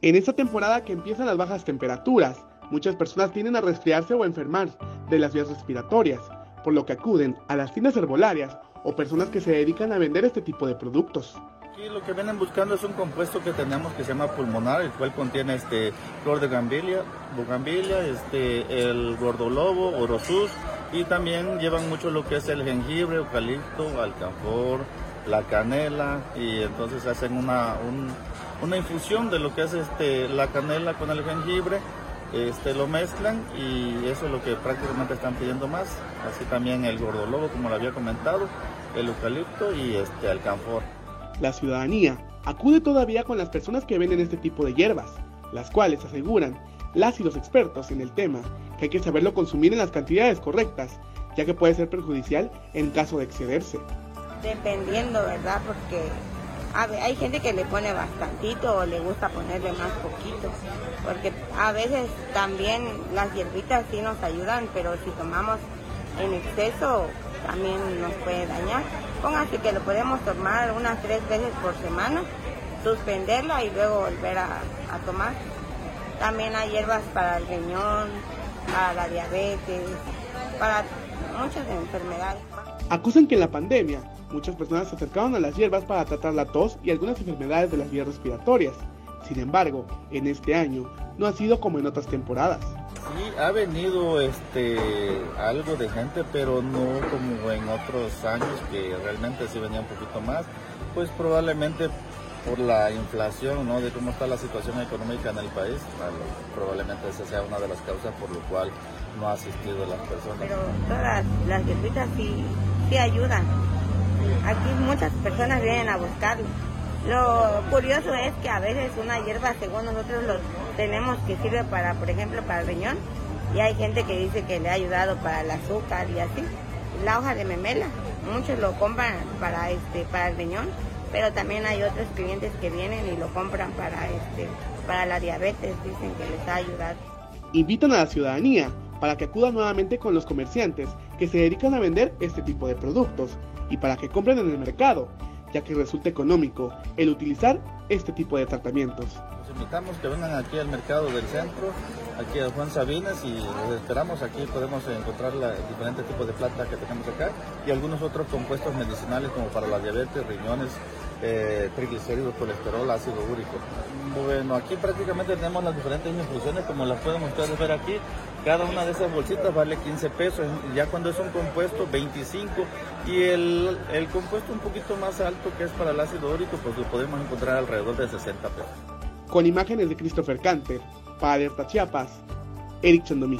En esta temporada que empiezan las bajas temperaturas, muchas personas tienden a resfriarse o enfermar de las vías respiratorias, por lo que acuden a las tiendas herbolarias o personas que se dedican a vender este tipo de productos. Aquí lo que vienen buscando es un compuesto que tenemos que se llama pulmonar, el cual contiene este flor de gambilia, bugambilia, este el gordolobo, orosus y también llevan mucho lo que es el jengibre, eucalipto, alcanfor, la canela y entonces hacen una, una infusión de lo que es este, la canela con el jengibre, este, lo mezclan y eso es lo que prácticamente están pidiendo más. Así también el gordolobo, como lo había comentado, el eucalipto y este, el canfor. La ciudadanía acude todavía con las personas que venden este tipo de hierbas, las cuales aseguran las y los expertos en el tema que hay que saberlo consumir en las cantidades correctas, ya que puede ser perjudicial en caso de excederse. Dependiendo, ¿verdad? Porque hay gente que le pone bastantito o le gusta ponerle más poquito, porque a veces también las hierbitas sí nos ayudan, pero si tomamos en exceso también nos puede dañar. Póngase que lo podemos tomar unas tres veces por semana, suspenderla y luego volver a, a tomar. También hay hierbas para el riñón, para la diabetes, para muchas enfermedades. Acusan que la pandemia muchas personas se acercaron a las hierbas para tratar la tos y algunas enfermedades de las vías respiratorias. Sin embargo, en este año no ha sido como en otras temporadas. Sí, ha venido este algo de gente, pero no como en otros años que realmente sí venía un poquito más. Pues probablemente por la inflación, ¿no? De cómo está la situación económica en el país, probablemente esa sea una de las causas por lo cual no ha asistido las personas. Pero todas las hierbitas sí, sí ayudan. Aquí muchas personas vienen a buscarlo. Lo curioso es que a veces una hierba, según nosotros lo tenemos, que sirve para, por ejemplo, para el riñón, y hay gente que dice que le ha ayudado para el azúcar y así. La hoja de memela, muchos lo compran para este, para el riñón, pero también hay otros clientes que vienen y lo compran para este, para la diabetes, dicen que les ha ayudado. Invitan a la ciudadanía para que acuda nuevamente con los comerciantes que se dedican a vender este tipo de productos y para que compren en el mercado, ya que resulta económico el utilizar este tipo de tratamientos. Los invitamos que vengan aquí al mercado del centro, aquí a Juan Sabines y los esperamos aquí podemos encontrar la, diferentes tipos de plata que tenemos acá y algunos otros compuestos medicinales como para la diabetes, riñones, eh, triglicéridos, colesterol, ácido úrico. Bueno, aquí prácticamente tenemos las diferentes infusiones como las pueden ustedes ver aquí. Cada una de esas bolsitas vale 15 pesos, ya cuando es un compuesto 25 y el, compuesto un poquito más alto que es para el ácido úrico pues lo podemos encontrar alrededor de 60 pesos. Con imágenes de Christopher Canter, para Alerta Chiapas, Eric Chandomí.